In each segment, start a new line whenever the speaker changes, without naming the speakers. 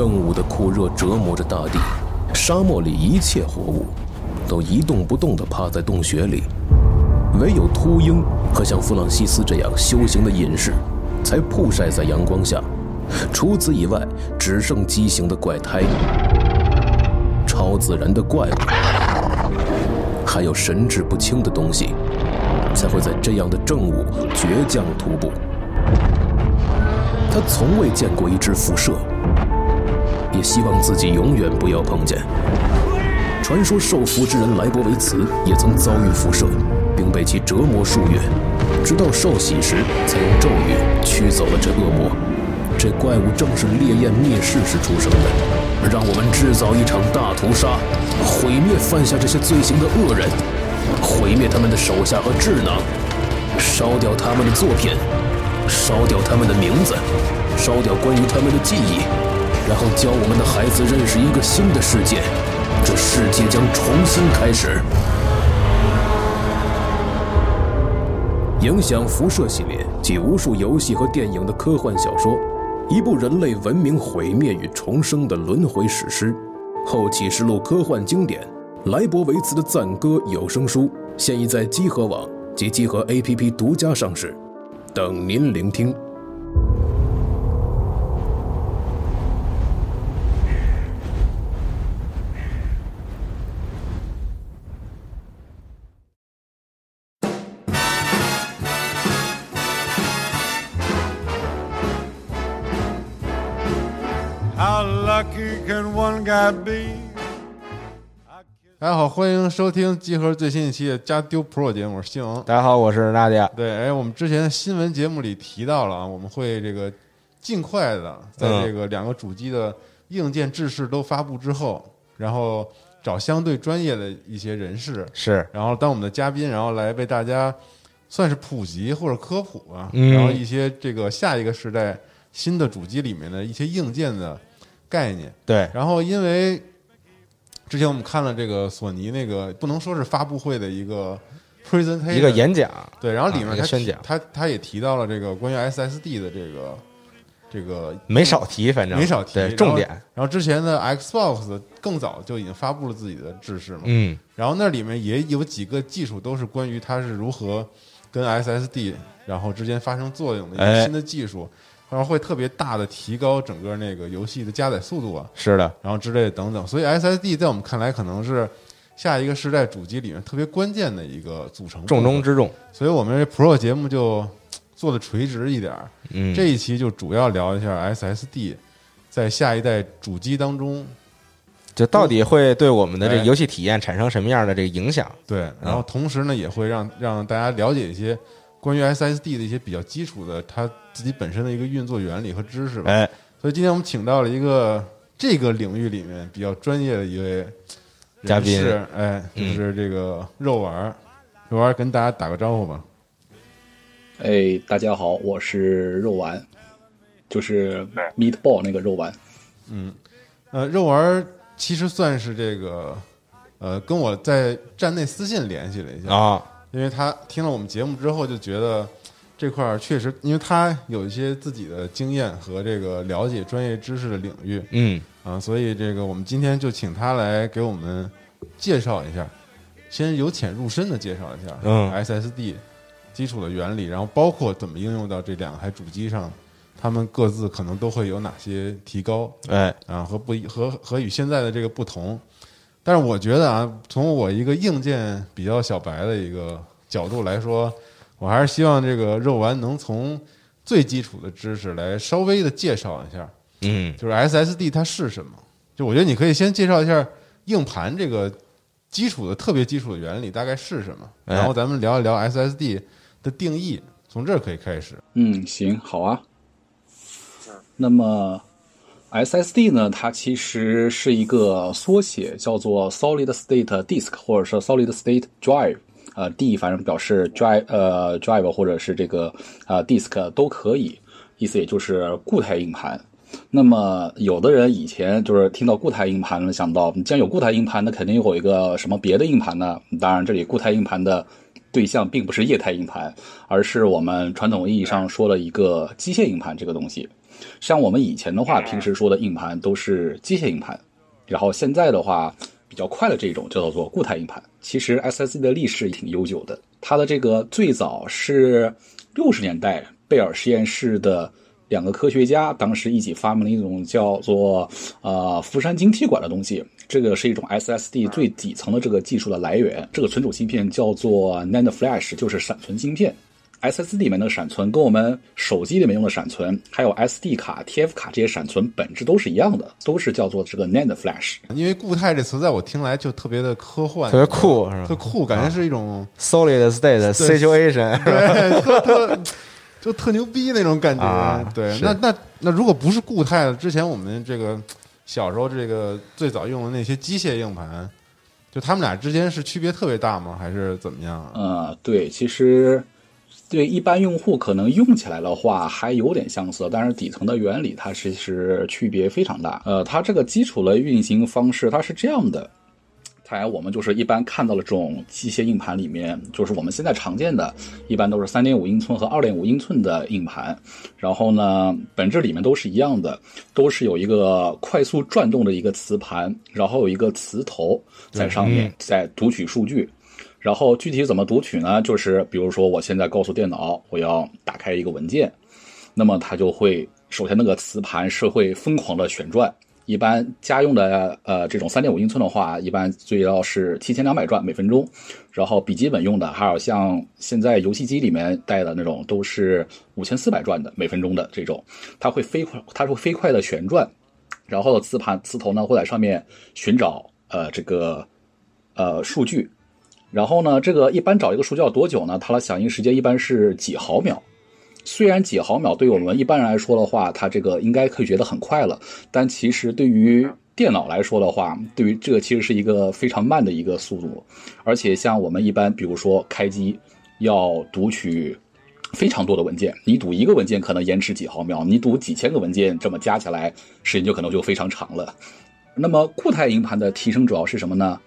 正午的酷热折磨着大地，沙漠里一切活物都一动不动地趴在洞穴里，唯有秃鹰和像弗朗西斯这样修行的隐士，才曝晒在阳光下。除此以外，只剩畸形的怪胎、超自然的怪物，还有神志不清的东西，才会在这样的正午倔强徒步。他从未见过一只辐射，也希望自己永远不要碰见。传说受福之人莱博维茨也曾遭遇辐射，并被其折磨数月，直到受洗时才用咒语驱走了这恶魔。这怪物正是烈焰灭世时出生的，让我们制造一场大屠杀，毁灭犯下这些罪行的恶人，毁灭他们的手下和智囊，烧掉他们的作品，烧掉他们的名字，烧掉关于他们的记忆，然后教我们的孩子认识一个新的世界，这世界将重新开始。影响辐射系列及无数游戏和电影的科幻小说。一部人类文明毁灭与重生的轮回史诗，《后启示录》科幻经典，莱博维茨的赞歌有声书现已在积禾网及积禾 APP 独家上市，等您聆听。
家好，欢迎收听集合最新一期的《加丢 Pro》节目，我是星
大家好，我是娜迪亚。
对，哎，我们之前新闻节目里提到了啊，我们会这个尽快的在这个两个主机的硬件制式都发布之后，然后找相对专业的一些人士，
是，
然后当我们的嘉宾，然后来为大家算是普及或者科普啊，
嗯。
然后一些这个下一个时代新的主机里面的一些硬件的概念。
对，
然后因为之前我们看了这个索尼那个不能说是发布会的一个 presentation，
一个演讲，
对，然后里面他他他也提到了这个关于 SSD 的这个这个
没少提，反正。
没少提
对重点，
然后之前的 Xbox 更早就已经发布了自己的制式嘛，
嗯，
然后那里面也有几个技术都是关于它是如何跟 SSD 然后之间发生作用的一
哎。
个新的技术，然后会特别大的提高整个那个游戏的加载速度啊，
是的，
然后之类的等等。所以 SSD 在我们看来可能是下一个时代主机里面特别关键的一个组成
重中之重，
所以我们这 Pro 节目就做的垂直一点儿。
嗯，
这一期就主要聊一下 SSD 在下一代主机当中，
就到底会对我们的这游戏体验产生什么样的这个影响？
对，然后同时呢也会让让大家了解一些关于 SSD 的一些比较基础的它自己本身的一个运作原理和知识吧。
哎，
所以今天我们请到了一个这个领域里面比较专业的一位
嘉宾。
是哎，就
嗯
是这个肉丸儿，肉丸儿跟大家打个招呼吧。
哎，大家好，我是肉丸，就是 meatball 那个肉丸。嗯。
呃，肉丸儿其实算是这个，呃，跟我在站内私信联系了一下，
啊，
因为他听了我们节目之后就觉得这块儿确实，因为他有一些自己的经验和这个了解专业知识的领域
嗯，
啊，所以这个我们今天就请他来给我们介绍一下，先由浅入深的介绍一下，
嗯
，SSD 基础的原理，然后包括怎么应用到这两台主机上，他们各自可能都会有哪些提高，
哎，
啊，和不一和和与现在的这个不同。但是我觉得啊，从我一个硬件比较小白的一个角度来说，我还是希望这个肉丸能从最基础的知识来稍微的介绍一下，
嗯，
就是 SSD 它是什么。就我觉得你可以先介绍一下硬盘这个基础的特别基础的原理大概是什么，
哎
然后咱们聊一聊 SSD 的定义，从这儿可以开始。
嗯，行，好啊。那么 SSD 呢，它其实是一个缩写，叫做 Solid State Disk 或者是 Solid State Drive。呃，D 反正表示 drive 呃 drive 或者是这个呃 disk 都可以，意思也就是固态硬盘。那么有的人以前就是听到固态硬盘了，想到既然有固态硬盘，那肯定有一个什么别的硬盘呢？当然，这里固态硬盘的对象并不是液态硬盘，而是我们传统意义上说的一个机械硬盘这个东西。像我们以前的话，平时说的硬盘都是机械硬盘，然后现在的话比较快的这种叫做固态硬盘。其实 SSD 的历史挺悠久的，它的这个最早是六十年代贝尔实验室的两个科学家当时一起发明了一种叫做呃福山晶体管的东西，这个是一种 SSD 最底层的这个技术的来源。这个存储芯片叫做 NAND Flash，就是闪存芯片。SSD 里面的闪存跟我们手机里面用的闪存，还有 SD 卡、TF 卡这些闪存本质都是一样的，都是叫做这个 NAND Flash。
因为固态这词在我听来就特别的科幻，
特别酷是吧
特酷，感觉是一种
solid state situation，
对特特 就特牛逼那种感觉。
啊
对，那那那如果不是固态的，之前我们这个小时候这个最早用的那些机械硬盘，就他们俩之间是区别特别大吗？还是怎么样啊？
呃，对，其实对一般用户可能用起来的话还有点相似，但是底层的原理它其实区别非常大。呃，它这个基础的运行方式它是这样的。才我们就是一般看到了这种机械硬盘里面，就是我们现在常见的，一般都是三点五英寸和二点五英寸的硬盘。然后呢，本质里面都是一样的，都是有一个快速转动的一个磁盘，然后有一个磁头在上面，在读取数据。然后具体怎么读取呢？就是比如说，我现在告诉电脑我要打开一个文件，那么它就会首先那个磁盘是会疯狂的旋转。一般家用的呃这种三点五英寸的话，一般最要是七千两百转每分钟。然后笔记本用的，还有像现在游戏机里面带的那种，都是五千四百转的每分钟的这种，它会飞快，它会飞快的旋转。然后磁盘磁头呢会在上面寻找呃这个呃数据，然后呢这个一般找一个数据要多久呢？它的响应时间一般是几毫秒。虽然几毫秒对我们一般人来说的话，它这个应该可以觉得很快了，但其实对于电脑来说的话，对于这个其实是一个非常慢的一个速度。而且像我们一般，比如说开机要读取非常多的文件，你读一个文件可能延迟几毫秒，你读几千个文件，这么加起来时间就可能就非常长了。那么固态硬盘的提升主要是什么呢？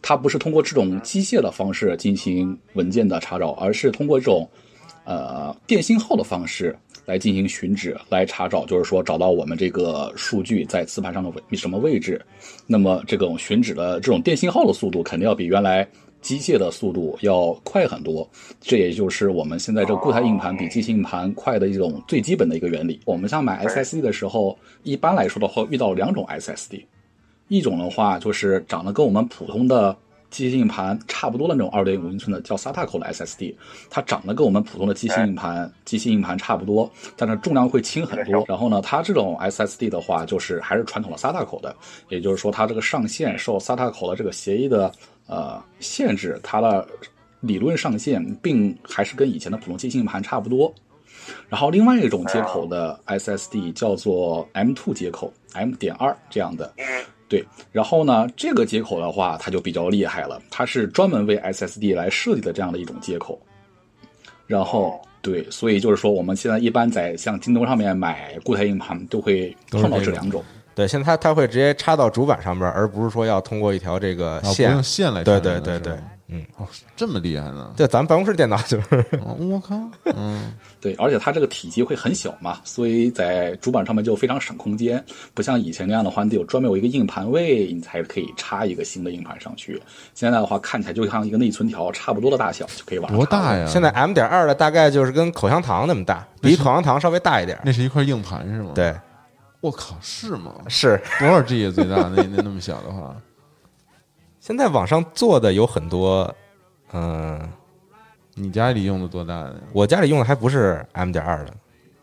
它不是通过这种机械的方式进行文件的查找，而是通过这种呃电信号的方式来进行寻址，来查找，就是说找到我们这个数据在磁盘上的位什么位置。那么这种寻址的这种电信号的速度，肯定要比原来机械的速度要快很多。这也就是我们现在这个固态硬盘比机械硬盘快的一种最基本的一个原理。我们像买 SSD 的时候，一般来说的话，遇到两种 SSD。一种的话就是长得跟我们普通的机械硬盘差不多的那种二点五英寸的，叫 SATA 口的 SSD，它长得跟我们普通的机械硬盘、机械硬盘差不多，但是重量会轻很多。然后呢，它这种 SSD 的话，就是还是传统的 SATA 口的，也就是说，它这个上限受 SATA 口的这个协议的呃限制，它的理论上限并还是跟以前的普通机械硬盘差不多。然后另外一种接口的 SSD 叫做 M2 接口，M 点二这样的。对，然后呢，这个接口的话，它就比较厉害了，它是专门为 SSD 来设计的这样的一种接口。然后，对，所以就是说，我们现在一般在像京东上面买固态硬盘，都会碰到这两种。
对，现在它它会直接插到主板上边，而不是说要通过一条这个
线，不
线。
用线来
对对对对，嗯，
哦，这么厉害呢？
对，咱们办公室电脑就是
哦我靠，嗯，
对，而且它这个体积会很小嘛，所以在主板上面就非常省空间，不像以前那样的话，你得有专门有一个硬盘位，你才可以插一个新的硬盘上去。现在的话，看起来就像一个内存条差不多的大小，就可以往上插了？
多大呀？
现在 M 点二的大概就是跟口香糖那么大，比口香糖稍微大一点。
那是一块硬盘是吗？，
对，
我靠，是吗？
是
多少 G 啊？最大那那那么小的话，
现在网上做的有很多，嗯、
你家里用的多大的？
我家里用的还不是 M 点二的，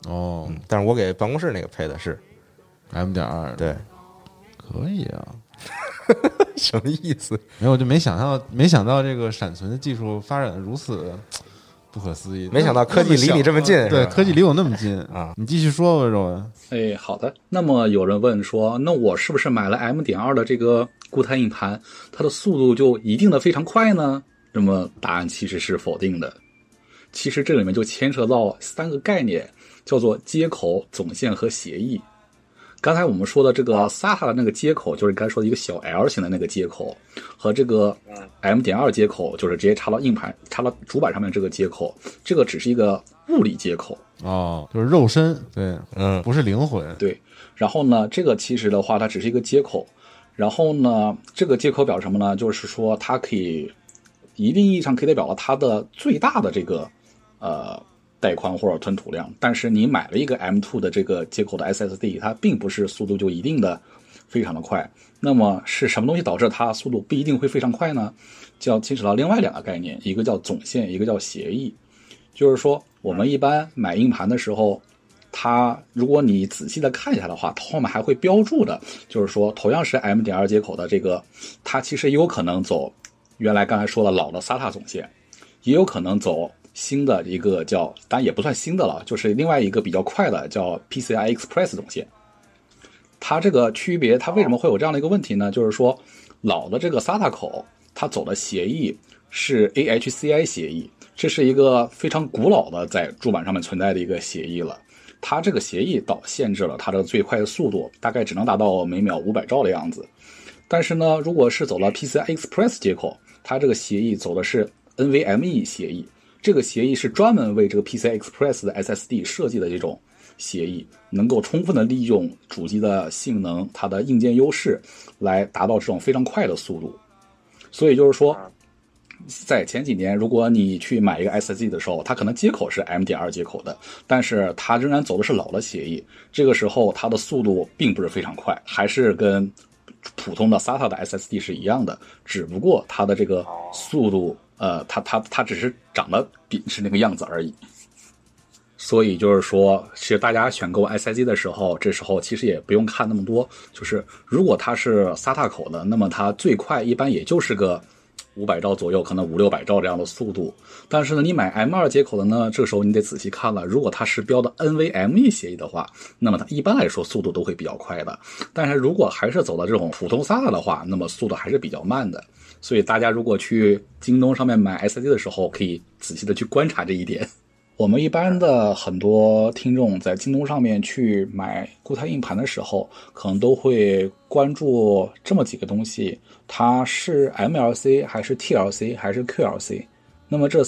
哦
嗯，但是我给办公室那个配的是
，，M 点二，，
对，
可以啊。
什么意思？
没有，我就没想到，没想到这个闪存的技术发展的如此不可思议。
没想到科技离你这么近
那对，科技离我那么近
啊！
你继续说吧，肉文。
哎，好的。那么有人问说，那我是不是买了 M 点二的这个固态硬盘，它的速度就一定的非常快呢？那么答案其实是否定的。其实这里面就牵扯到三个概念，叫做接口、总线和协议。刚才我们说的这个 SATA 的那个接口，就是刚才说的一个小 L 型的那个接口，和这个 M 点二接口，就是直接插到硬盘、插到主板上面这个接口，这个只是一个物理接口。
哦，就是肉身，对，
嗯
不是灵魂。
对，然后呢，这个其实的话，它只是一个接口。然后呢，这个接口表示什么呢？就是说它可以一定意义上可以代表了它的最大的这个呃带宽或者吞吐量。但是你买了一个 M2 的这个接口的 SSD，它并不是速度就一定的非常的快。那么是什么东西导致它速度不一定会非常快呢？就要牵扯到另外两个概念，一个叫总线，一个叫协议。就是说，我们一般买硬盘的时候，它如果你仔细的看一下的话，它后面还会标注的，就是说同样是 M 点二接口的这个，它其实也有可能走原来刚才说的老的 SATA 总线，也有可能走新的一个叫，当然也不算新的了，就是另外一个比较快的叫 PCI Express 总线。它这个区别，它为什么会有这样的一个问题呢？就是说，老的这个 SATA 口，它走的协议是 AHCI 协议，这是一个非常古老的在主板上面存在的一个协议了。它这个协议导限制了它的最快的速度，大概只能达到每秒五百兆的样子。但是呢，如果是走了 PCI Express 接口，它这个协议走的是 NVMe 协议，这个协议是专门为这个 PCI Express 的 SSD 设计的这种协议，能够充分的利用主机的性能、它的硬件优势，来达到这种非常快的速度。所以就是说，在前几年，如果你去买一个 SSD 的时候，它可能接口是 M 点二接口的，但是它仍然走的是老的协议。这个时候，它的速度并不是非常快，还是跟普通的 SATA 的 SSD 是一样的，只不过它的这个速度，呃，它它它只是长得比是那个样子而已。所以就是说，其实大家选购 SIC 的时候，这时候其实也不用看那么多。就是如果它是 SATA 口的，那么它最快一般也就是个五百兆左右，可能五六百兆这样的速度。但是呢，你买 M2 接口的呢，这时候你得仔细看了。如果它是标的 NVMe 协议的话，那么它一般来说速度都会比较快的。但是如果还是走的这种普通 SATA 的话，那么速度还是比较慢的。所以大家如果去京东上面买 SSD 的时候，可以仔细的去观察这一点。我们一般的很多听众在京东上面去买固态硬盘的时候，可能都会关注这么几个东西：它是 MLC 还是 TLC 还是 QLC？那么这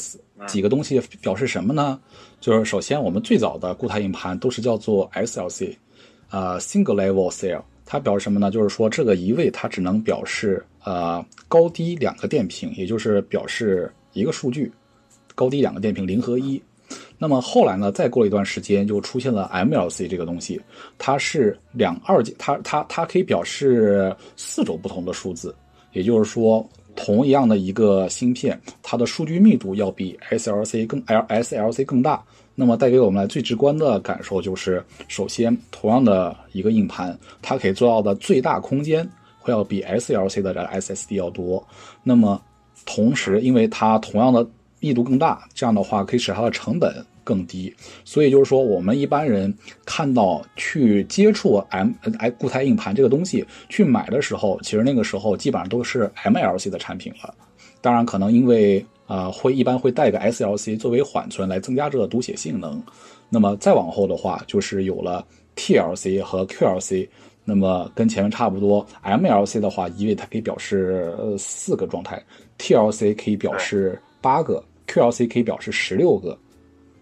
几个东西表示什么呢？就是首先我们最早的固态硬盘都是叫做 SLC，呃，Single Level Cell，它表示什么呢？就是说这个一位它只能表示呃高低两个电平，也就是表示一个数据，高低两个电平零和一。那么后来呢？再过了一段时间，就出现了 MLC 这个东西，它是两二阶，它它它可以表示四种不同的数字，也就是说，同一样的一个芯片，它的数据密度要比 SLC 更 L SLC 更大。那么带给我们来最直观的感受就是，首先，同样的一个硬盘，它可以做到的最大空间会要比 SLC 的这 SSD 要多。那么同时，因为它同样的密度更大，这样的话可以使它的成本更低。所以就是说，我们一般人看到去接触 M 哎固态硬盘这个东西去买的时候，其实那个时候基本上都是 MLC 的产品了。当然，可能因为啊、呃会一般会带个 SLC 作为缓存来增加这个读写性能。那么再往后的话，就是有了 TLC 和 QLC。那么跟前面差不多，MLC 的话，一位它可以表示呃四个状态，TLC 可以表示八个，QLC 可以表示十六个。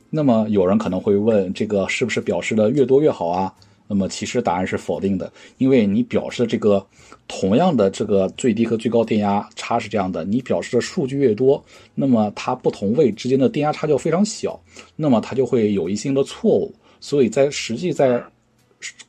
那么有人可能会问，这个是不是表示的越多越好啊？那么其实答案是否定的，因为你表示的这个同样的这个最低和最高电压差是这样的，你表示的数据越多，那么它不同位之间的电压差就非常小，那么它就会有一些的错误。所以在实际在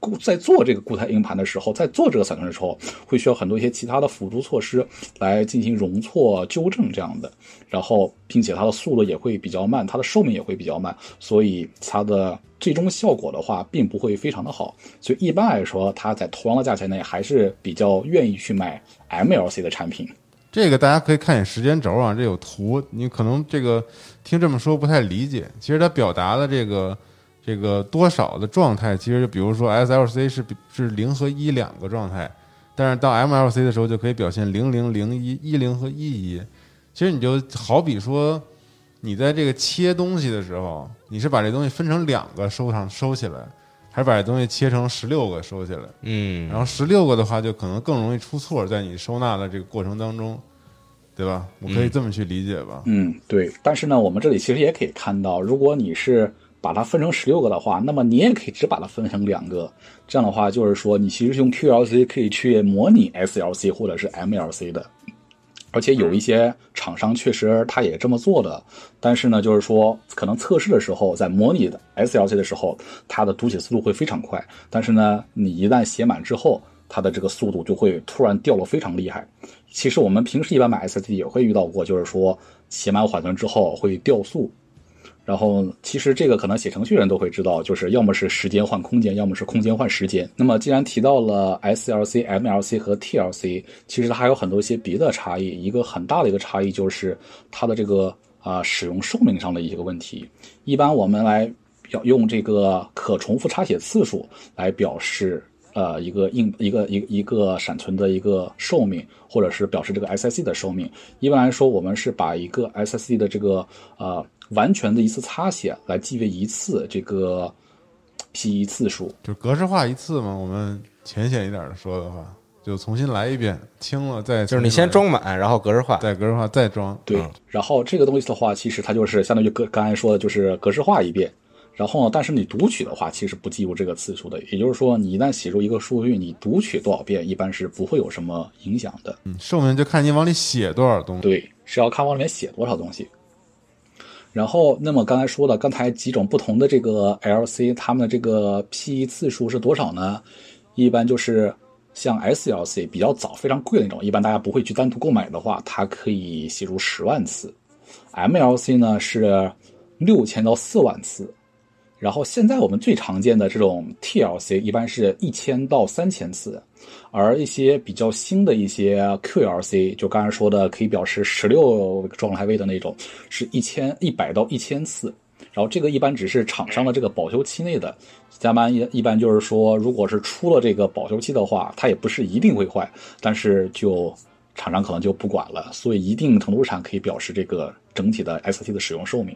固在做这个固态硬盘的时候，在做这个闪存的时候，会需要很多一些其他的辅助措施来进行容错纠正这样的，然后并且它的速度也会比较慢，它的寿命也会比较慢，所以它的最终效果的话并不会非常的好。所以一般来说，它在同样的价钱内还是比较愿意去买 MLC 的产品。
这个大家可以看一眼时间轴啊，这有图，你可能这个听这么说不太理解。其实它表达的这个这个多少的状态，其实就比如说 SLC 是比是零和一两个状态，但是到 MLC 的时候就可以表现零零零一一零和一一。其实你就好比说，你在这个切东西的时候，你是把这东西分成两个收上收起来，还是把这东西切成十六个收起来。
嗯，
然后十六个的话，就可能更容易出错，在你收纳的这个过程当中，对吧？我可以这么去理解吧？
嗯，对。但是呢，我们这里其实也可以看到，如果你是把它分成十六个的话，那么你也可以只把它分成两个。这样的话，就是说你其实用 QLC 可以去模拟 SLC 或者是 MLC 的。而且有一些厂商确实他也这么做的，但是呢，就是说可能测试的时候，在模拟的 SLC 的时候，它的读写速度会非常快，但是呢，你一旦写满之后，它的这个速度就会突然掉了非常厉害。其实我们平时一般买 SSD 也会遇到过，就是说写满缓存之后会掉速。然后，其实这个可能写程序人都会知道，就是要么是时间换空间，要么是空间换时间。那么，既然提到了 SLC、MLC 和 TLC，其实它还有很多一些别的差异。一个很大的一个差异就是它的这个啊使用寿命上的一个问题。一般我们来表用这个可重复插写次数来表示呃一个硬一个一一个闪存的一个寿命，或者是表示这个 SSD 的寿命。一般来说，我们是把一个 SSD 的这个呃。完全的一次擦写来记为一次这个 P 次数，
就格式化一次嘛。我们浅显一点的说的话，就重新来一遍，清了再
就是你先装满，然后格式化，
再格式化再装。
对，然后这个东西的话，其实它就是相当于格刚才说的，就是格式化一遍。然后呢，但是你读取的话，其实不计入这个次数的。也就是说，你一旦写入一个数据，你读取多少遍，一般是不会有什么影响的。
嗯，寿命就看你往里写多少东西。
对，是要看往里面写多少东西。然后，那么刚才说了，刚才几种不同的这个 LC，它们的这个 P E 次数是多少呢？一般就是像 SLC 比较早、非常贵的那种，一般大家不会去单独购买的话，它可以写入十万次。MLC 呢是六千到四万次。然后现在我们最常见的这种 TLC 一般是一千到三千次，而一些比较新的一些 QLC，就刚才说的可以表示十六状态位的那种，是一千一百到一千次。然后这个一般只是厂商的这个保修期内的，加班一一般就是说，如果是出了这个保修期的话，它也不是一定会坏，但是就厂商可能就不管了，所以一定程度上可以表示这个整体的 ST 的使用寿命。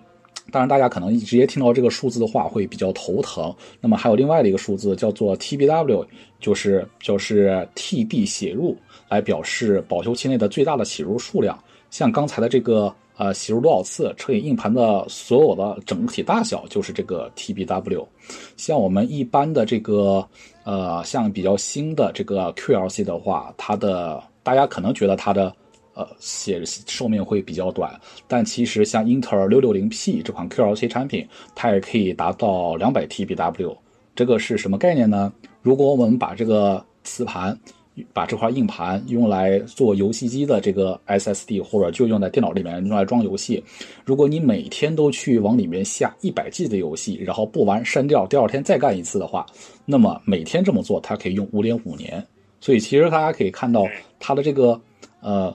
当然，大家可能直接听到这个数字的话会比较头疼。那么还有另外的一个数字叫做 TBW，就是就是 TB 写入，来表示保修期内的最大的写入数量。像刚才的这个呃写入多少次乘以硬盘的所有的整体大小，就是这个 TBW。像我们一般的这个呃像比较新的这个 QLC 的话，它的大家可能觉得它的。呃，写寿命会比较短，但其实像英特尔六六零 P 这款 QLC 产品，它也可以达到两百 TBW。这个是什么概念呢？如果我们把这个磁盘，把这块硬盘用来做游戏机的这个 SSD，或者就用在电脑里面用来装游戏，如果你每天都去往里面下一百 G 的游戏，然后不玩删掉，第二天再干一次的话，那么每天这么做，它可以用五点五年。所以其实大家可以看到它的这个呃。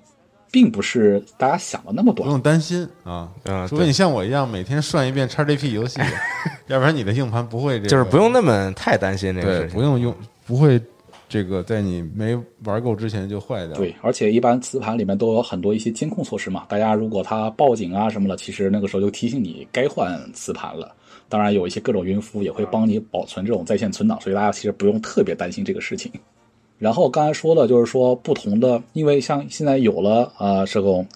并不是大家想的那么短，
不用担心啊，除非你像我一样每天涮一遍 XGP 游戏，要不然你的硬盘不会这，
就是不用那么太担心这个
事情，不用用，不会这个在你没玩够之前就坏掉。
对，而且一般磁盘里面都有很多一些监控措施嘛，大家如果它报警啊什么的，其实那个时候就提醒你该换磁盘了。当然，有一些各种云服务也会帮你保存这种在线存档，所以大家其实不用特别担心这个事情。然后刚才说的就是说不同的，因为像现在有了呃这种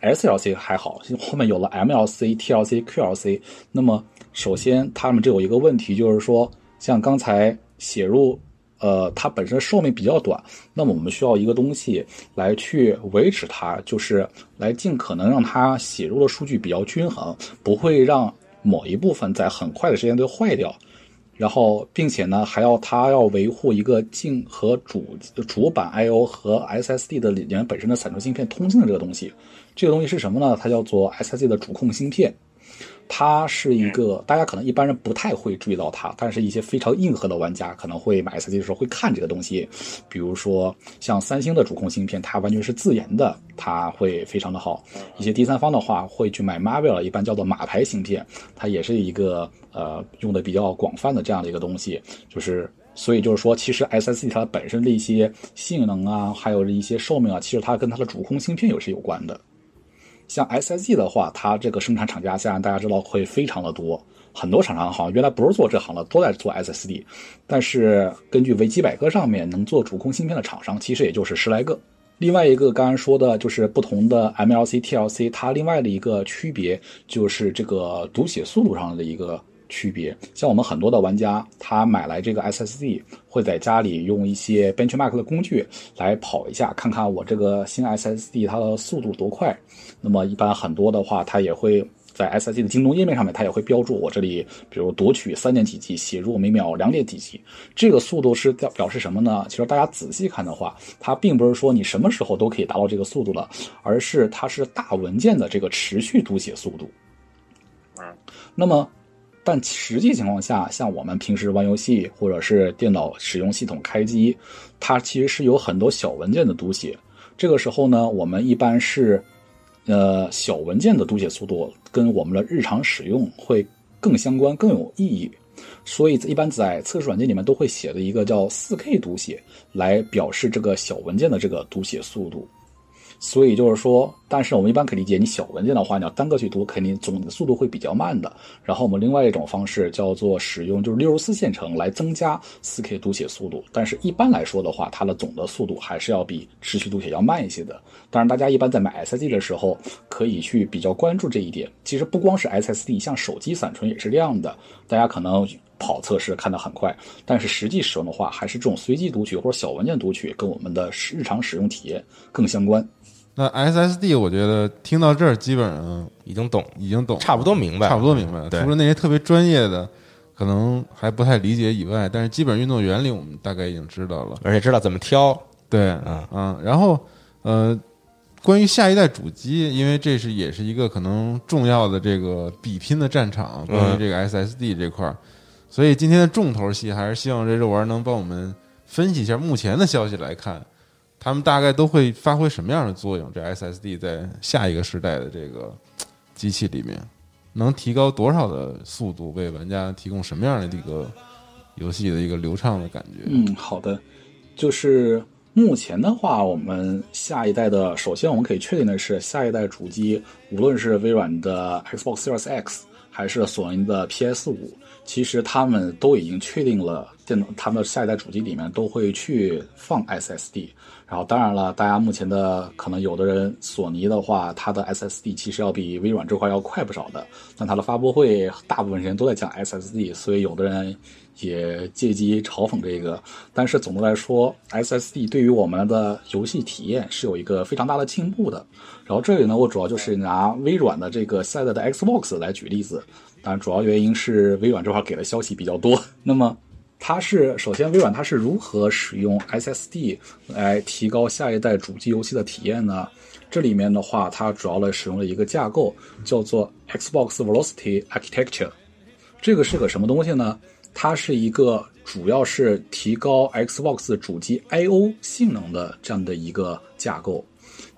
SLC 还好，后面有了 MLC、TLC、QLC。那么首先他们这有一个问题，就是说像刚才写入呃它本身寿命比较短，那么我们需要一个东西来去维持它，就是来尽可能让它写入的数据比较均衡，不会让某一部分在很快的时间内坏掉。然后，并且呢，还要它要维护一个镜和主主板 I/O 和 SSD 的里面本身的闪存芯片通信的这个东西。这个东西是什么呢？它叫做 SSD 的主控芯片。它是一个大家可能一般人不太会注意到它，但是一些非常硬核的玩家可能会买 SSD 的时候会看这个东西。比如说像三星的主控芯片，它完全是自研的，它会非常的好。一些第三方的话会去买 Marvell，一般叫做马牌芯片，它也是一个呃用的比较广泛的这样的一个东西。就是所以就是说，其实 SSD 它本身的一些性能啊，还有一些寿命啊，其实它跟它的主控芯片也是有关的。像 SSD 的话，它这个生产厂家现在大家知道会非常的多，很多厂商好像原来不是做这行的，都在做 SSD。但是根据维基百科上面，能做主控芯片的厂商其实也就是十来个。另外一个刚刚说的就是不同的 MLC、TLC，它另外的一个区别就是这个读写速度上的一个。区别，像我们很多的玩家，他买来这个 SSD，会在家里用一些 benchmark 的工具来跑一下，看看我这个新 SSD 它的速度多快。那么一般很多的话，它也会在 SSD 的京东页面上面，它也会标注我这里，比如读取三点几 G，写入每秒两点几 G。这个速度是表表示什么呢？其实大家仔细看的话，它并不是说你什么时候都可以达到这个速度了，而是它是大文件的这个持续读写速度。
嗯，
那么。但实际情况下，像我们平时玩游戏或者是电脑使用系统开机，它其实是有很多小文件的读写。这个时候呢，我们一般是，呃，小文件的读写速度跟我们的日常使用会更相关、更有意义。所以，一般在测试软件里面都会写的一个叫 4K 读写，来表示这个小文件的这个读写速度。所以就是说，但是我们一般可以理解，你小文件的话，你要单个去读，肯定总的速度会比较慢的。然后我们另外一种方式叫做使用就是六十四线程来增加四 K 读写速度。但是一般来说的话，它的总的速度还是要比持续读写要慢一些的。当然，大家一般在买 SSD 的时候，可以去比较关注这一点。其实不光是 SSD，像手机闪存也是这样的。大家可能跑测试看得很快，但是实际使用的话，还是这种随机读取或者小文件读取跟我们的日常使用体验更相关。
那 SSD 我觉得听到这儿基本上
已经懂，
已经懂，
差不多明白，
差不多明白了。除了那些特别专业的，可能还不太理解以外，但是基本运动原理我们大概已经知道了。
而且知道怎么挑。
对，
嗯。
嗯，然后呃，关于下一代主机，因为这是也是一个可能重要的这个比拼的战场，关于这个 SSD 这块儿，所以今天的重头戏还是希望这肉丸能帮我们分析一下目前的消息来看，他们大概都会发挥什么样的作用？这 SSD 在下一个时代的这个机器里面，能提高多少的速度，为玩家提供什么样的一个游戏的一个流畅的感觉？
嗯，好的，就是目前的话，我们下一代的，首先我们可以确定的是，下一代主机，无论是微软的 Xbox Series X 还是索尼的 PS 五，其实他们都已经确定了电脑，他们下一代主机里面都会去放 SSD。然后，当然了，大家目前的可能有的人，索尼的话，它的 SSD 其实要比微软这块要快不少的。但它的发布会大部分时间都在讲 SSD，所以有的人也借机嘲讽这个。但是总的来说，SSD 对于我们的游戏体验是有一个非常大的进步的。然后这里呢，我主要就是拿微软的这个现在的 Xbox 来举例子，当然主要原因是微软这块给的消息比较多。那么。它是首先，微软它是如何使用 SSD 来提高下一代主机游戏的体验呢？这里面的话，它主要的使用了一个架构，叫做 Xbox Velocity Architecture。这个是个什么东西呢？它是一个主要是提高 Xbox 主机 I/O 性能的这样的一个架构。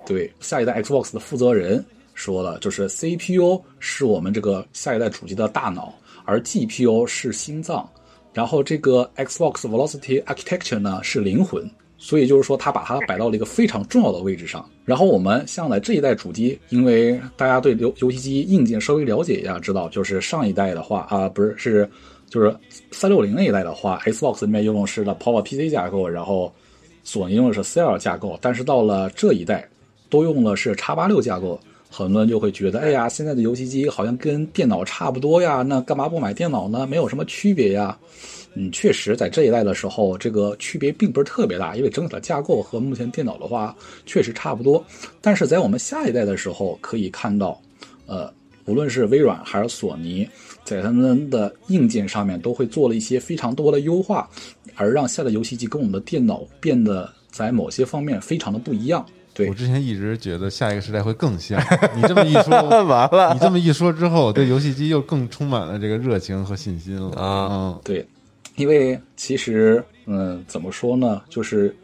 对，下一代 Xbox 的负责人说了，就是 CPU 是我们这个下一代主机的大脑，而 GPU 是心脏。然后这个 Xbox Velocity Architecture 呢是灵魂，所以就是说它把它摆到了一个非常重要的位置上。然后我们向来这一代主机，因为大家对游游戏机硬件稍微了解一下，知道就是上一代的话啊，不是是就是三六零那一代的话，Xbox 里面用的是的 Power PC 架构，然后索尼用的是 Cell 架构，但是到了这一代，都用的是叉八六架构。很多人就会觉得，哎呀，现在的游戏机好像跟电脑差不多呀，那干嘛不买电脑呢？没有什么区别呀。嗯，确实，在这一代的时候，这个区别并不是特别大，因为整体的架构和目前电脑的话确实差不多。但是在我们下一代的时候，可以看到，呃，无论是微软还是索尼，在他们的硬件上面都会做了一些非常多的优化，而让下的游戏机跟我们的电脑变得在某些方面非常的不一样。对
我之前一直觉得下一个时代会更像，你这么一说，
完了
你这么一说之后，我对游戏机又更充满了这个热情和信心了
啊
嗯
对，因为其实，嗯，怎么说呢，就是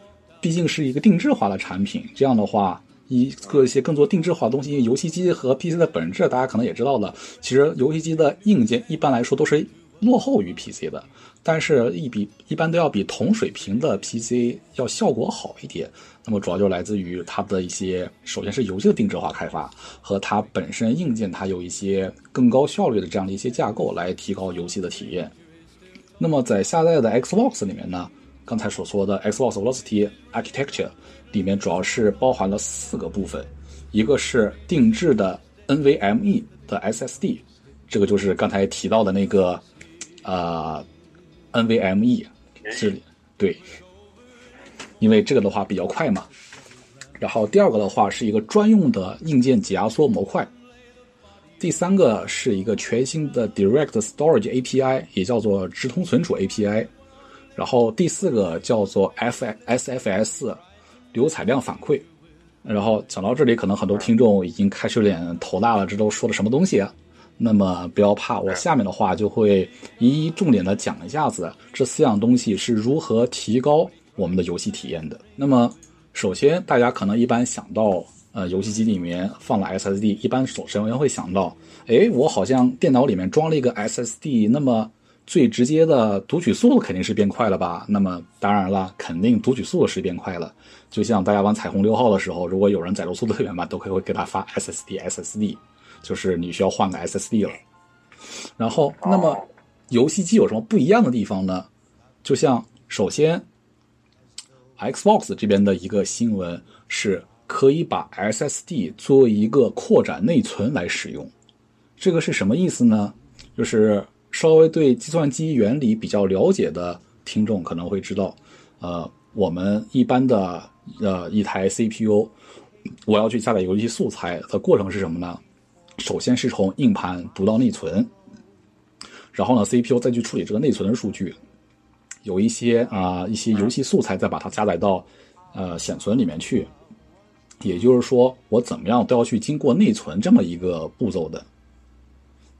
毕竟是一个定制化的产品，这样的话，一个一些更多定制化的东西，因为游戏机和 PC 的本质，大家可能也知道了，其实游戏机的硬件一般来说都是落后于 PC 的，但是一比一般都要比同水平的 PC 要效果好一点。那么主要就来自于它的一些，首先是游戏的定制化开发和它本身硬件，它有一些更高效率的这样的一些架构来提高游戏的体验。那么在下载的 Xbox 里面呢，刚才所说的 Xbox Velocity Architecture 里面主要是包含了四个部分，一个是定制的 NVMe 的 SSD，这个就是刚才提到的那个呃 NVMe 是，对，因为这个的话比较快嘛。然后第二个的话是一个专用的硬件解压缩模块。第三个是一个全新的 Direct Storage API，也叫做直通存储 API。然后第四个叫做 FSFS 流采量反馈。然后讲到这里，可能很多听众已经开始有点头大了，这都说了什么东西啊？那么不要怕，我下面的话就会一一重点的讲一下子这四样东西是如何提高我们的游戏体验的。那么首先，大家可能一般想到。呃，游戏机里面放了 SSD，一般首先会想到，哎，我好像电脑里面装了一个 SSD，那么最直接的读取速度肯定是变快了吧？那么当然了，肯定读取速度是变快了。就像大家玩彩虹六号的时候，如果有人载入速度特别慢，都可以会给他发 SSD，SSD，就是你需要换个 SSD 了。然后，那么游戏机有什么不一样的地方呢？就像首先，Xbox 这边的一个新闻是。可以把 SSD 作为一个扩展内存来使用，这个是什么意思呢？就是稍微对计算机原理比较了解的听众可能会知道，呃，我们一般的呃一台 CPU，我要去下载游戏素材的过程是什么呢？首先是从硬盘读到内存，然后呢 CPU 再去处理这个内存的数据，有一些啊一些游戏素材再把它加载到呃显存里面去。也就是说，我怎么样都要去经过内存这么一个步骤的。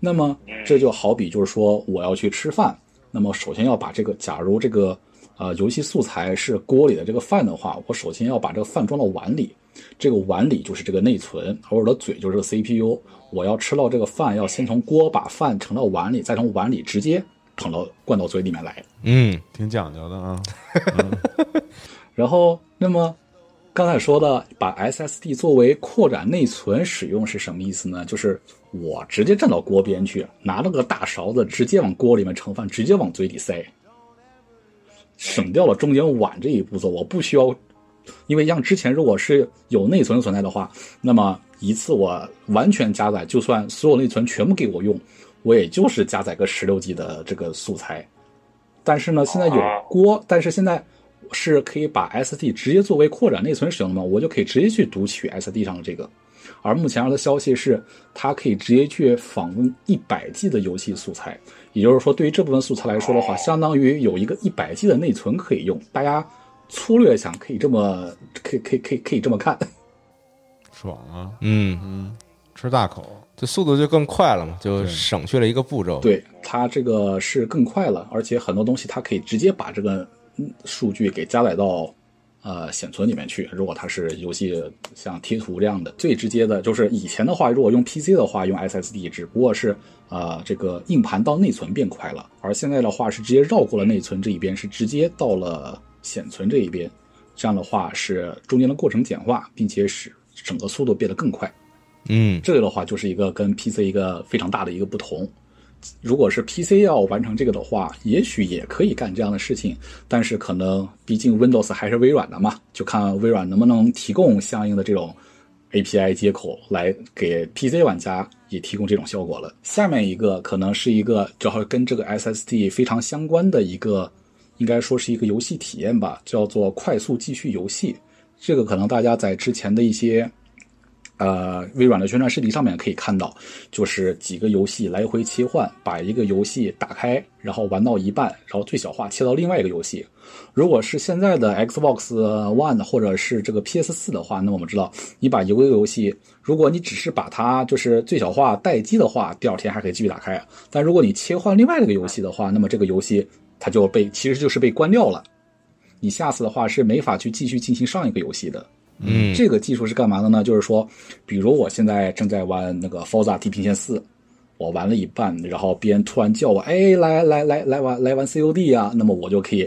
那么这就好比就是说，我要去吃饭，那么首先要把这个，假如这个呃游戏素材是锅里的这个饭的话，我首先要把这个饭装到碗里，这个碗里就是这个内存，而我的嘴就是个 CPU。我要吃到这个饭，要先从锅把饭盛到碗里，再从碗里直接捧到灌到嘴里面来。
嗯，
挺讲究的啊。
然后，那么。刚才说的把 SSD 作为扩展内存使用是什么意思呢？就是我直接站到锅边去，拿了个大勺子，直接往锅里面盛饭，直接往嘴里塞，省掉了中间碗这一步骤。我不需要，因为像之前如果是有内存存在的话，那么一次我完全加载，就算所有内存全部给我用，我也就是加载个十六 G 的这个素材。但是呢，现在有锅，但是现在。是可以把 SD 直接作为扩展内存使用的吗？我就可以直接去读取 SD 上的这个。而目前的消息是，它可以直接去访问一百 G 的游戏素材。也就是说，对于这部分素材来说的话，相当于有一个一百 G 的内存可以用。大家粗略想，可以这么，可以可以可以可以这么看。
爽啊！
嗯
嗯，吃大口，
这速度就更快了嘛，就省去了一个步骤。
对它这个是更快了，而且很多东西它可以直接把这个。数据给加载到，呃，显存里面去。如果它是游戏像贴图这样的，最直接的就是以前的话，如果用 PC 的话，用 SSD，只不过是呃这个硬盘到内存变快了。而现在的话是直接绕过了内存这一边，是直接到了显存这一边。这样的话是中间的过程简化，并且使整个速度变得更快。
嗯，
这个的话就是一个跟 PC 一个非常大的一个不同。如果是 PC 要完成这个的话，也许也可以干这样的事情，但是可能毕竟 Windows 还是微软的嘛，就看微软能不能提供相应的这种 API 接口来给 PC 玩家也提供这种效果了。下面一个可能是一个正好跟这个 SSD 非常相关的一个，应该说是一个游戏体验吧，叫做快速继续游戏。这个可能大家在之前的一些。呃，微软的宣传视频上面可以看到，就是几个游戏来回切换，把一个游戏打开，然后玩到一半，然后最小化切到另外一个游戏。如果是现在的 Xbox One 或者是这个 PS 四的话，那我们知道，你把一个游戏，如果你只是把它就是最小化待机的话，第二天还可以继续打开。但如果你切换另外一个游戏的话，那么这个游戏它就被其实就是被关掉了，你下次的话是没法去继续进行上一个游戏的。
嗯，
这个技术是干嘛的呢？就是说，比如我现在正在玩那个《Forza 地平线四》，我玩了一半，然后别人突然叫我，哎，来来来来玩来玩 COD 啊，那么我就可以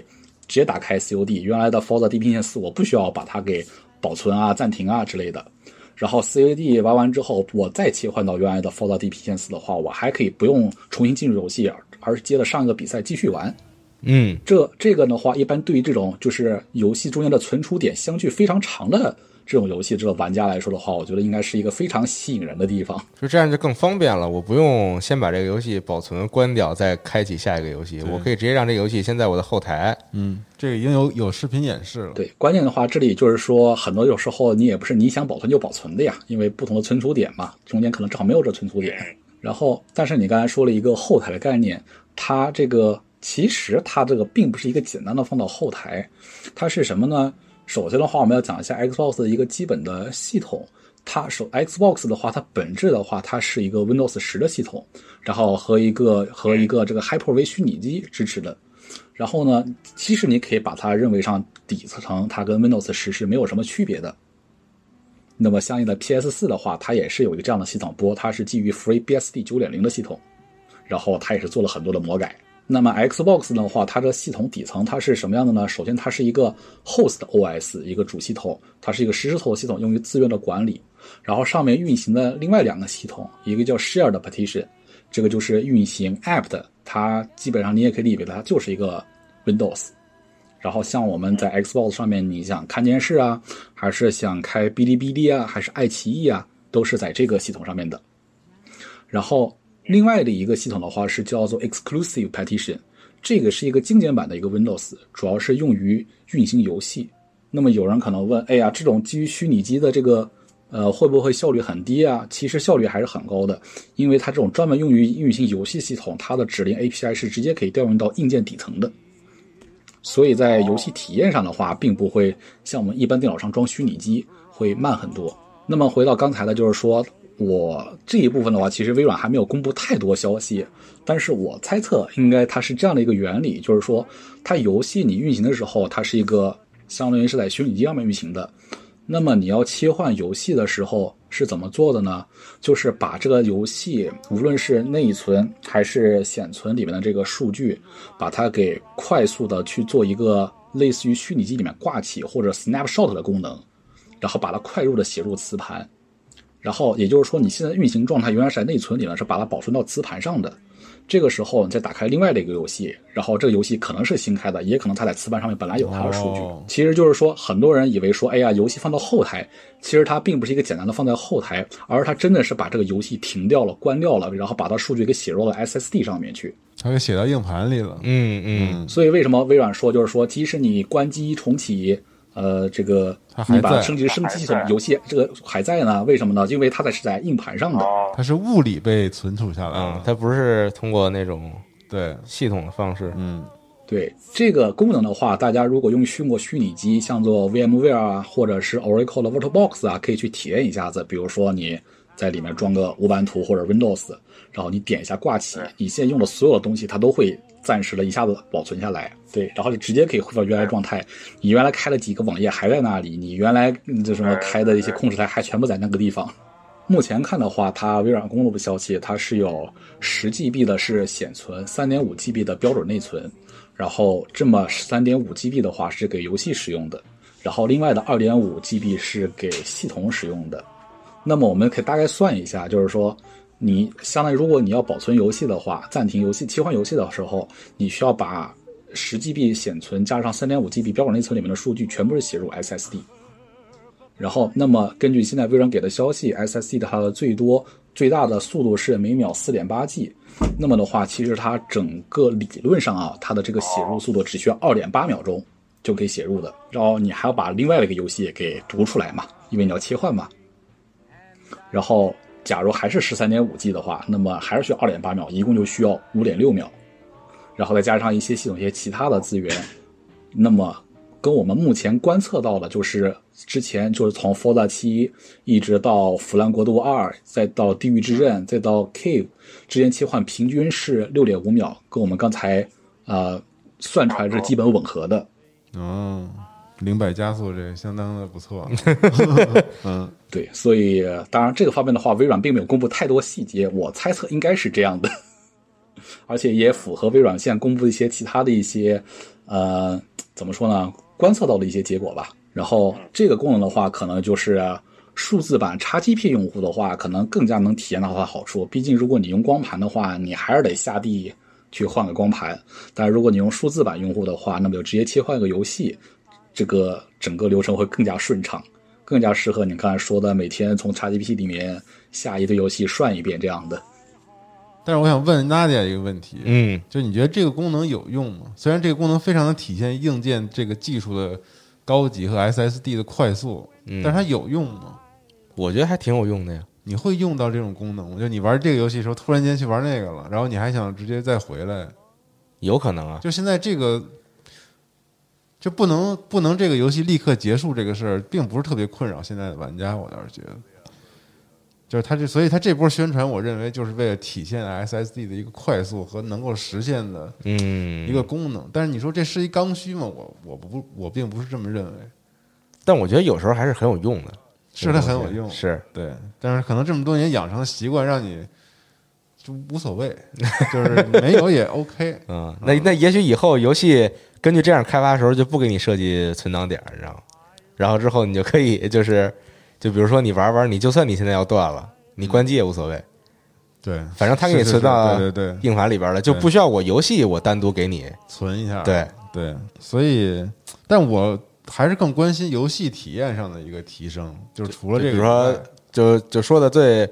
直接打开 COD。原来的 Forza 地平线四，我不需要把它给保存啊、暂停啊之类的。然后 COD 玩完之后，我再切换到原来的 Forza 地平线四的话，我还可以不用重新进入游戏，而是接着上一个比赛继续玩。
嗯，
这这个的话，一般对于这种就是游戏中间的存储点相距非常长的这种游戏这个玩家来说的话，我觉得应该是一个非常吸引人的地方。
就这样就更方便了，我不用先把这个游戏保存关掉，再开启下一个游戏，我可以直接让这个游戏先在我的后台。
嗯，这个已经有有视频演示了。
对，关键的话，这里就是说，很多有时候你也不是你想保存就保存的呀，因为不同的存储点嘛，中间可能正好没有这存储点。然后，但是你刚才说了一个后台的概念，它这个其实它这个并不是一个简单的放到后台，它是什么呢？首先的话，我们要讲一下 Xbox 的一个基本的系统。它首 Xbox 的话，它本质的话，它是一个 Windows 十的系统，然后和一个和一个这个 Hyper-V 虚拟机支持的。然后呢，其实你可以把它认为上底层，它跟 Windows 十是没有什么区别的。那么相应的 PS 四的话，它也是有一个这样的系统，不过它是基于 FreeBSD 九点零的系统，然后它也是做了很多的魔改。那么 Xbox 的话，它的系统底层它是什么样的呢？首先，它是一个 Host OS，一个主系统，它是一个实时头系统，用于资源的管理。然后上面运行的另外两个系统，一个叫 Shared Partition，这个就是运行 App 的，它基本上你也可以理解它就是一个 Windows。然后像我们在 Xbox 上面，你想看电视啊，还是想开哔哩哔哩啊，还是爱奇艺啊，都是在这个系统上面的。然后另外的一个系统的话是叫做 Exclusive Partition，这个是一个精简版的一个 Windows，主要是用于运行游戏。那么有人可能问，哎呀，这种基于虚拟机的这个，呃，会不会效率很低啊？其实效率还是很高的，因为它这种专门用于运行游戏系统，它的指令 API 是直接可以调用到硬件底层的。所以在游戏体验上的话，并不会像我们一般电脑上装虚拟机会慢很多。那么回到刚才的，就是说我这一部分的话，其实微软还没有公布太多消息，但是我猜测应该它是这样的一个原理，就是说它游戏你运行的时候，它是一个相当于是在虚拟机上面运行的。那么你要切换游戏的时候是怎么做的呢？就是把这个游戏，无论是内存还是显存里面的这个数据，把它给快速的去做一个类似于虚拟机里面挂起或者 snapshot 的功能，然后把它快入的写入磁盘。然后也就是说，你现在运行状态原来是在内存里呢，是把它保存到磁盘上的。这个时候，你再打开另外的一个游戏，然后这个游戏可能是新开的，也可能它在磁盘上面本来有它的数据。
哦
其实就是说，很多人以为说，哎呀，游戏放到后台，其实它并不是一个简单的放在后台，而它真的是把这个游戏停掉了、关掉了，然后把它数据给写入了 SSD 上面去。
它给写到硬盘里了。
嗯嗯，
所以为什么微软说，就是说，即使你关机重启，呃，这个
还在
你把升级升级系统游戏这个还在呢？为什么呢？因为它在是在硬盘上的。
哦，
它是物理被存储下来
嗯
了，。
它不是通过那种
对，
系统的方式。
嗯，
对这个功能的话，大家如果用虚过虚拟机，像做 VMware 啊，或者是 Oracle 的 VirtualBox 啊，可以去体验一下子。比如说你在里面装个无版图或者 Windows，然后你点一下挂起，你现在用的所有的东西，它都会暂时的一下子保存下来。对，然后就直接可以恢复到原来状态。你原来开了几个网页还在那里，你原来嗯就什么开的一些控制台还全部在那个地方。目前看的话，它微软公布的消息，它是有十 GB 的是显存，三点五 GB 的标准内存，然后这么三点五 GB 的话是给游戏使用的，然后另外的二点五 GB 是给系统使用的。那么我们可以大概算一下，就是说，你相当于如果你要保存游戏的话，暂停游戏、切换游戏的时候，你需要把十 GB 显存加上三点五 GB 标准内存里面的数据全部是写入 SSD。然后，那么根据现在微软给的消息，SSD 的它的最多最大的速度是每秒四点八 G。那么的话，其实它整个理论上啊，它的这个写入速度只需要二点八秒钟就可以写入的。然后你还要把另外的一个游戏给读出来嘛，因为你要切换嘛。然后，假如还是十三点五 G 的话，那么还是需要二点八秒，一共就需要五点六秒。然后再加上一些系统一些其他的资源，那么跟我们目前观测到的，就是之前就是从 Forza 七一直到腐烂国度二，再到地狱之刃，再到 Cave 之间切换，平均是六点五秒，跟我们刚才呃算出来是基本吻合的。
哦，零百加速这相当的不错。嗯，
对，所以当然这个方面的话，微软并没有公布太多细节，我猜测应该是这样的，而且也符合微软现在公布一些其他的一些呃怎么说呢，观测到的一些结果吧。然后这个功能的话，可能就是数字版 XGP 用户的话，可能更加能体验到它的好处。毕竟如果你用光盘的话，你还是得下地去换个光盘；但是如果你用数字版用户的话，那么就直接切换个游戏，这个整个流程会更加顺畅，更加适合你刚才说的每天从 XGP 里面下一堆游戏涮一遍这样的。
但是我想问 Nadia 一个问题，
嗯，
就你觉得这个功能有用吗？虽然这个功能非常的体现硬件这个技术的高级和 SSD 的快速，但是它有用吗？
我觉得还挺有用的呀。
你会用到这种功能吗？就你玩这个游戏的时候，突然间去玩那个了，然后你还想直接再回来，
有可能啊。
就现在这个，就不能不能这个游戏立刻结束这个事儿，并不是特别困扰现在的玩家。我倒是觉得，就是他这，所以他这波宣传，我认为就是为了体现 SSD 的一个快速和能够实现的
嗯，
一个功能。但是你说这是一刚需吗？我我不我并不是这么认为，
但我觉得有时候还是很有用的。
是它很有用，
是
对，但是可能这么多年养成的习惯，让你就无所谓，就是没有也 OK。
嗯，那那也许以后游戏根据这样开发的时候，就不给你设计存档点，你知道吗？然后之后你就可以 就是，就比如说你玩玩，你就算你现在要断了，你关机也无所谓，
对，
反正它给你存到
对对对，
硬盘里边了，就不需要我游戏我单独给你。
存一下。
对
对，所以，但我还是更关心游戏体验上的一个提升，就是除了这个
比如说，就就说的最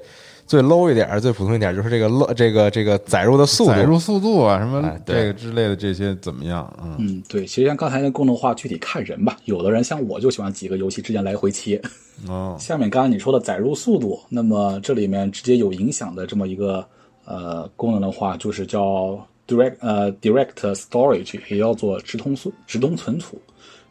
最 low 一点儿、最普通一点儿，就是这个 low 这个这个载入的速度。
载入速度啊，什么这个之类的这些怎么样？嗯，
嗯，对，其实像刚才那功能的话，具体看人吧。有的人像我就喜欢几个游戏之间来回切。
哦，
下面刚才你说的载入速度，那么这里面直接有影响的这么一个呃功能的话，就是叫 direct 呃 direct storage，也叫做直通速直通存储。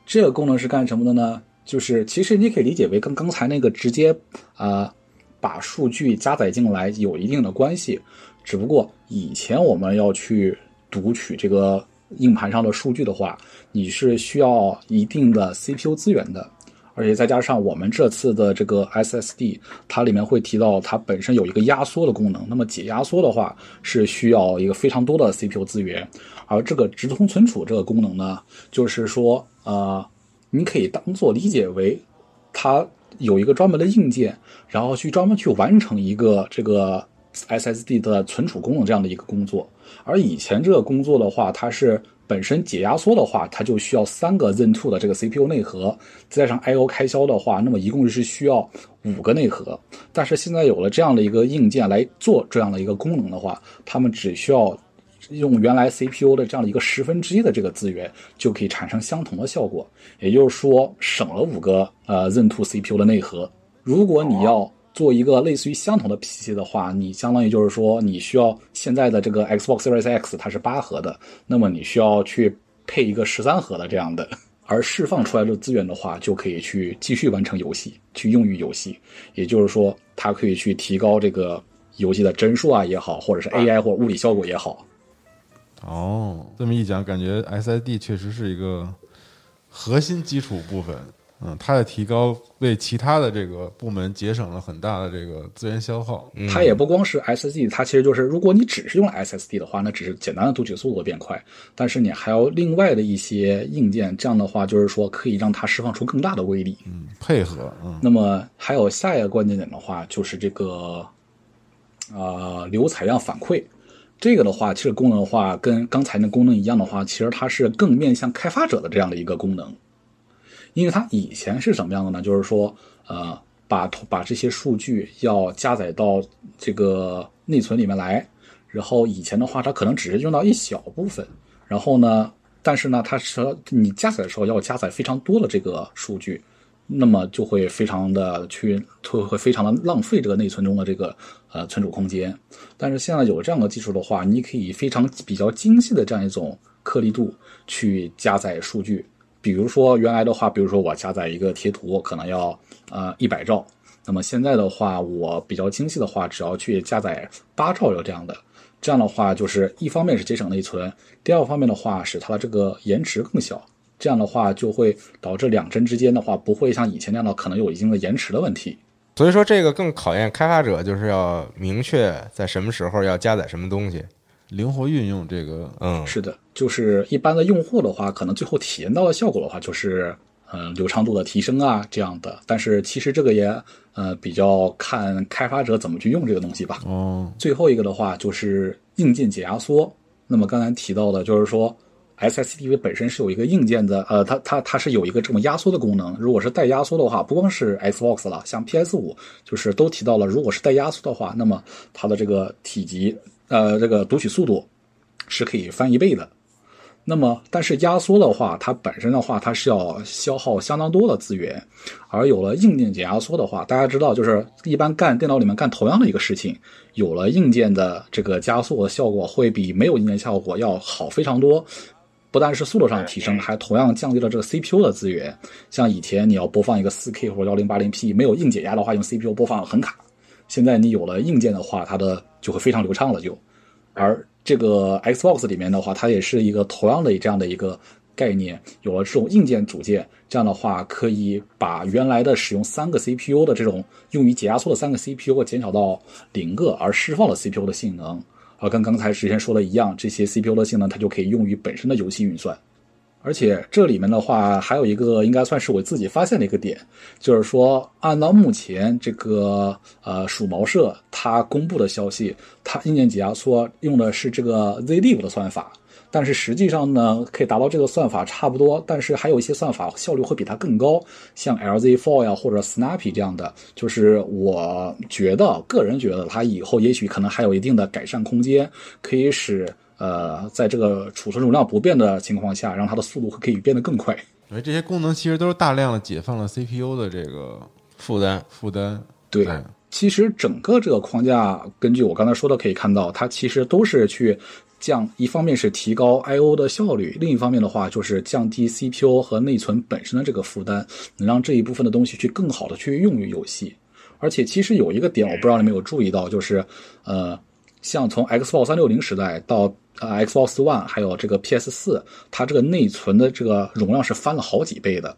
这个功能是干什么的呢？就是其实你可以理解为跟刚才那个直接啊、呃把数据加载进来有一定的关系，只不过以前我们要去读取这个硬盘上的数据的话，你是需要一定的 CPU 资源的。而且再加上我们这次的这个 SSD，它里面会提到它本身有一个压缩的功能。那么解压缩的话是需要一个非常多的 CPU 资源，而这个直通存储这个功能呢，就是说呃，你可以当做理解为它有一个专门的硬件，然后去专门去完成一个这个 SSD 的存储功能这样的一个工作。而以前这个工作的话，它是本身解压缩的话，它就需要三个 Zen 2的这个 CPU 内核，再加上 I/O 开销的话，那么一共是需要五个内核。但是现在有了这样的一个硬件来做这样的一个功能的话，他们只需要用原来 CPU 的这样的一个十分之一的这个资源，就可以产生相同的效果。也就是说，省了五个呃 Zen 2 CPU 的内核。如果你要做一个类似于相同的 PC 的话，你相当于就是说，你需要现在的这个 Xbox Series X 它是八核的，那么你需要去配一个十三核的这样的，而释放出来的资源的话，就可以去继续完成游戏，去用于游戏。也就是说，它可以去提高这个游戏的帧数啊也好，或者是 AI 或者物理效果也好。
哦，这么一讲，感觉 SSD 确实是一个核心基础部分。嗯，它的提高为其他的这个部门节省了很大的这个资源消耗。
它也不光是 SSD，它其实就是如果你只是用了 SSD 的话，那只是简单的读取速度变快，但是你还要另外的一些硬件，这样的话就是说可以让它释放出更大的威力。
嗯，配合，嗯，
那么还有下一个关键点的话，就是这个呃流采样反馈。这个的话，其实功能的话跟刚才那功能一样的话，其实它是更面向开发者的这样的一个功能。因为它以前是什么样的呢？就是说，呃，把把这些数据要加载到这个内存里面来，然后以前的话，它可能只是用到一小部分，然后呢，但是呢，它是你加载的时候要加载非常多的这个数据，那么就会非常的去会会非常的浪费这个内存中的这个呃存储空间。但是现在有这样的技术的话，你可以非常比较精细的这样一种颗粒度去加载数据。比如说原来的话，比如说我加载一个贴图可能要呃一百兆，那么现在的话，我比较精细的话，只要去加载八兆有这样的。这样的话，就是一方面是节省内存，第二方面的话，使它的这个延迟更小。这样的话就会导致两帧之间的话不会像以前那样的可能有一定的延迟的问题。
所以说这个更考验开发者，就是要明确在什么时候要加载什么东西。
灵活运用这个，
嗯，
是的，就是一般的用户的话，可能最后体验到的效果的话，就是嗯流畅度的提升啊这样的。但是其实这个也呃比较看开发者怎么去用这个东西吧。
哦，
最后一个的话就是硬件解压缩。那么刚才提到的就是说 SSDV 本身是有一个硬件的，呃，它它它是有一个这么压缩的功能。如果是带压缩的话，不光是 Xbox 了，像 PS 五就是都提到了，如果是带压缩的话，那么它的这个体积，呃，这个读取速度是可以翻一倍的。那么，但是压缩的话，它本身的话，它是要消耗相当多的资源，而有了硬件解压缩的话，大家知道，就是一般干电脑里面干同样的一个事情，有了硬件的这个加速的效果，会比没有硬件效果要好非常多。不但是速度上提升，还同样降低了这个 CPU 的资源。像以前你要播放一个 4K 或者 1080P，没有硬解压的话，用 CPU 播放很卡。现在你有了硬件的话，它的就会非常流畅了就。而这个 Xbox 里面的话，它也是一个同样的这样的一个概念，有了这种硬件组件，这样的话可以把原来的使用三个 CPU 的这种用于解压缩的三个 CPU 减少到零个，而释放了 CPU 的性能。啊跟刚才之前说的一样，这些 CPU 的性能它就可以用于本身的游戏运算。而且这里面的话，还有一个应该算是我自己发现的一个点，就是说，按照目前这个呃鼠毛社它公布的消息，它硬件解压缩用的是这个 ZLib 的算法，但是实际上呢，可以达到这个算法差不多，但是还有一些算法效率会比它更高，像 LZ4 呀或者 Snappy 这样的，就是我觉得个人觉得它以后也许可能还有一定的改善空间，可以使。呃，在这个储存容量不变的情况下，让它的速度可以变得更快。
因为这些功能其实都是大量的解放了 CPU 的这个
负担
负担。
对，其实整个这个框架，根据我刚才说的可以看到，它其实都是去降，一方面是提高 I/O 的效率，另一方面的话就是降低 CPU 和内存本身的这个负担，能让这一部分的东西去更好的去用于游戏。而且其实有一个点，我不知道你们有注意到，就是呃，像从 Xbox 三六零时代到呃，Xbox One 还有这个 PS 四，它这个内存的这个容量是翻了好几倍的。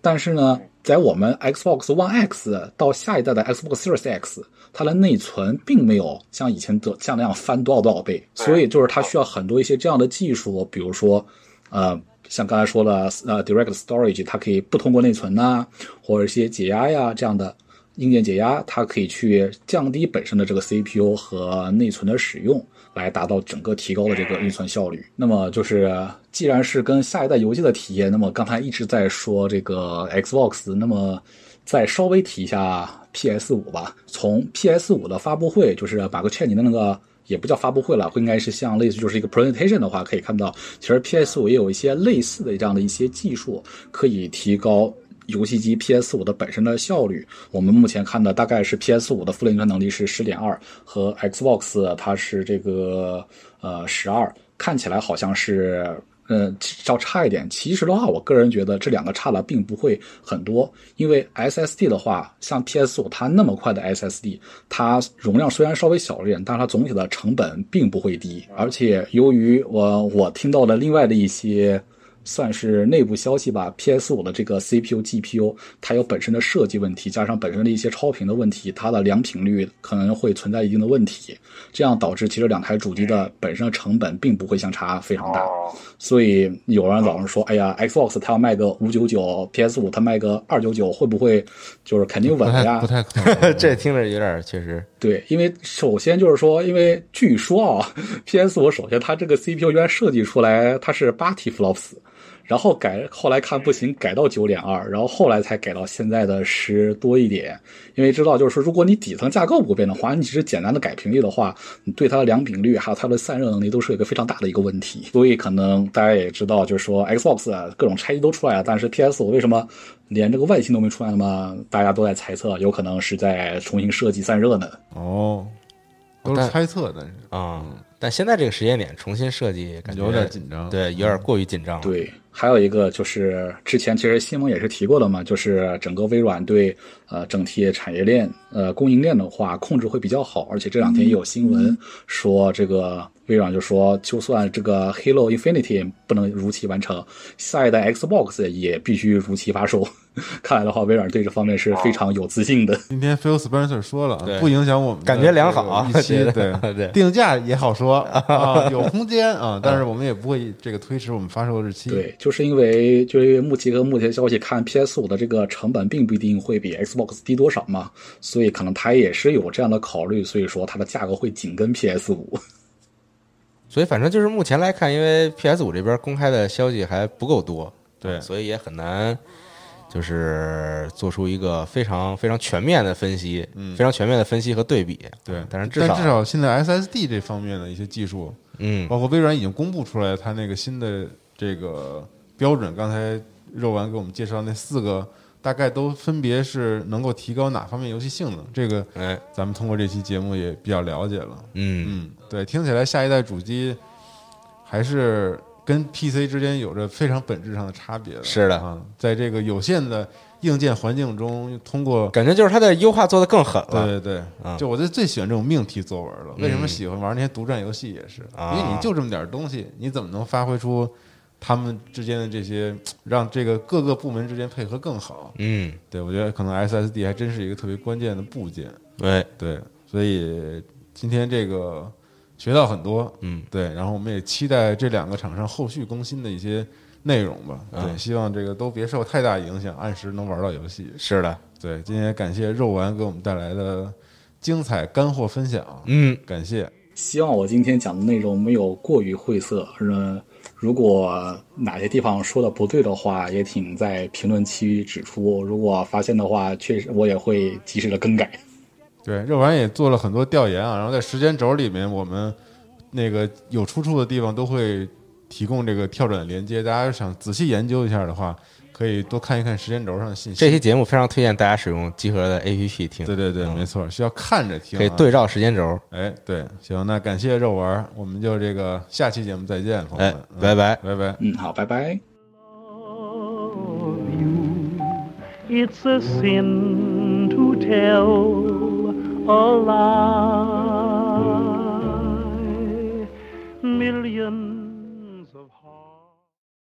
但是呢，在我们 Xbox One X 到下一代的 Xbox Series X，它的内存并没有像以前的像那样翻多少多少倍。所以就是它需要很多一些这样的技术，比如说，呃，像刚才说的呃 Direct Storage，它可以不通过内存呐，或者一些解压呀这样的硬件解压，它可以去降低本身的这个 CPU 和内存的使用。来达到整个提高的这个运算效率。那么就是，既然是跟下一代游戏的体验，那么刚才一直在说这个 Xbox，那么再稍微提一下 PS 五吧。从 PS 五的发布会，就是马克劝你的那个，也不叫发布会了，会应该是像类似就是一个 presentation 的话，可以看到，其实 PS 五也有一些类似的这样的一些技术，可以提高。游戏机 PS 五的本身的效率，我们目前看的大概是 PS 五的负零存能力是十点二，和 Xbox 它是这个呃十二，看起来好像是嗯稍差一点。其实的话，我个人觉得这两个差的并不会很多，因为 SSD 的话，像 PS 五它那么快的 SSD，它容量虽然稍微小一点，但是它总体的成本并不会低。而且由于我我听到的另外的一些。算是内部消息吧。PS 五的这个 CPU、GPU，它有本身的设计问题，加上本身的一些超频的问题，它的良品率可能会存在一定的问题，这样导致其实两台主机的本身的成本并不会相差非常大。所以有人早上说：“哎呀，Xbox 它要卖个五九九，PS 五它卖个二九九，会不会就是肯定稳呀？”
不太可能。
这听着有点确实
对，因为首先就是说，因为据说啊，PS 五首先它这个 CPU 原来设计出来它是八 T flops。然后改，后来看不行，改到九点二，然后后来才改到现在的十多一点。因为知道，就是说，如果你底层架构不变的话，你只是简单的改频率的话，你对它的良品率还有它的散热能力都是一个非常大的一个问题。所以可能大家也知道，就是说，Xbox 各种拆机都出来了，但是 PS 五为什么连这个外形都没出来呢？么大家都在猜测，有可能是在重新设计散热呢。
哦，都是猜测，但是
啊，但现在这个时间点重新设计，感觉
有点紧张，
对，有点过于紧张了。
对。还有一个就是之前其实新闻也是提过的嘛，就是整个微软对呃整体产业链呃供应链的话控制会比较好，而且这两天也有新闻说这个微软就说，就算这个 Halo Infinity 不能如期完成，下一代 Xbox 也必须如期发售。看来的话，微软对这方面是非常有自信的。
今天 Phil Spencer 说了不影响我们
感觉良好
对
对
定价也好说 啊，有空间啊，但是我们也不会这个推迟我们发售日期。
对，就是因为就是因为目前和目前消息看，PS 五的这个成本并不一定会比 Xbox 低多少嘛，所以可能它也是有这样的考虑，所以说它的价格会紧跟 PS 五。
所以反正就是目前来看，因为 PS 五这边公开的消息还不够多，
对
所以也很难就是做出一个非常非常全面的分析，非常全面的分析和对比。
对，
但是至少
但至少现在 SSD 这方面的一些技术，
嗯，
包括微软已经公布出来它那个新的这个标准。刚才肉丸给我们介绍那四个，大概都分别是能够提高哪方面游戏性能。这个
哎，
咱们通过这期节目也比较了解了。
嗯，
嗯，对，听起来下一代主机还是跟 PC 之间有着非常本质上的差别的。
是的
啊，在这个有限的硬件环境中，通过
感觉就是它的优化做得更狠了。
对对对，
啊
就我就最喜欢这种命题作文了。为什么
嗯
喜欢玩那些独占游戏也是？
啊
因为你就这么点东西，你怎么能发挥出他们之间的这些，让这个各个部门之间配合更好？
嗯，
对我觉得可能 SSD 还真是一个特别关键的部件。
对，
对，所以今天这个学到很多，
嗯，
对，然后我们也期待这两个厂商后续更新的一些内容吧。对，
嗯
希望这个都别受太大影响，按时能玩到游戏。
是的，
对，今天感谢肉丸给我们带来的精彩干货分享，
嗯，
感谢。
希望我今天讲的内容没有过于晦涩。嗯，如果哪些地方说的不对的话，也请在评论区指出。如果发现的话，确实我也会及时的更改。
对，肉丸也做了很多调研啊，然后在时间轴里面，我们那个有出处的地方都会提供这个跳转的连接，大家想仔细研究一下的话，可以多看一看时间轴上的信息。
这期节目非常推荐大家使用集合的 APP 听，
对对对，没错，需要看着听、啊，
可以对照时间轴。
哎，对，行，那感谢肉丸，我们就这个下期节目再见，朋友
哎
们，嗯
拜拜。
拜拜。
嗯，好，拜拜。
It's a sin to tell a lie. Million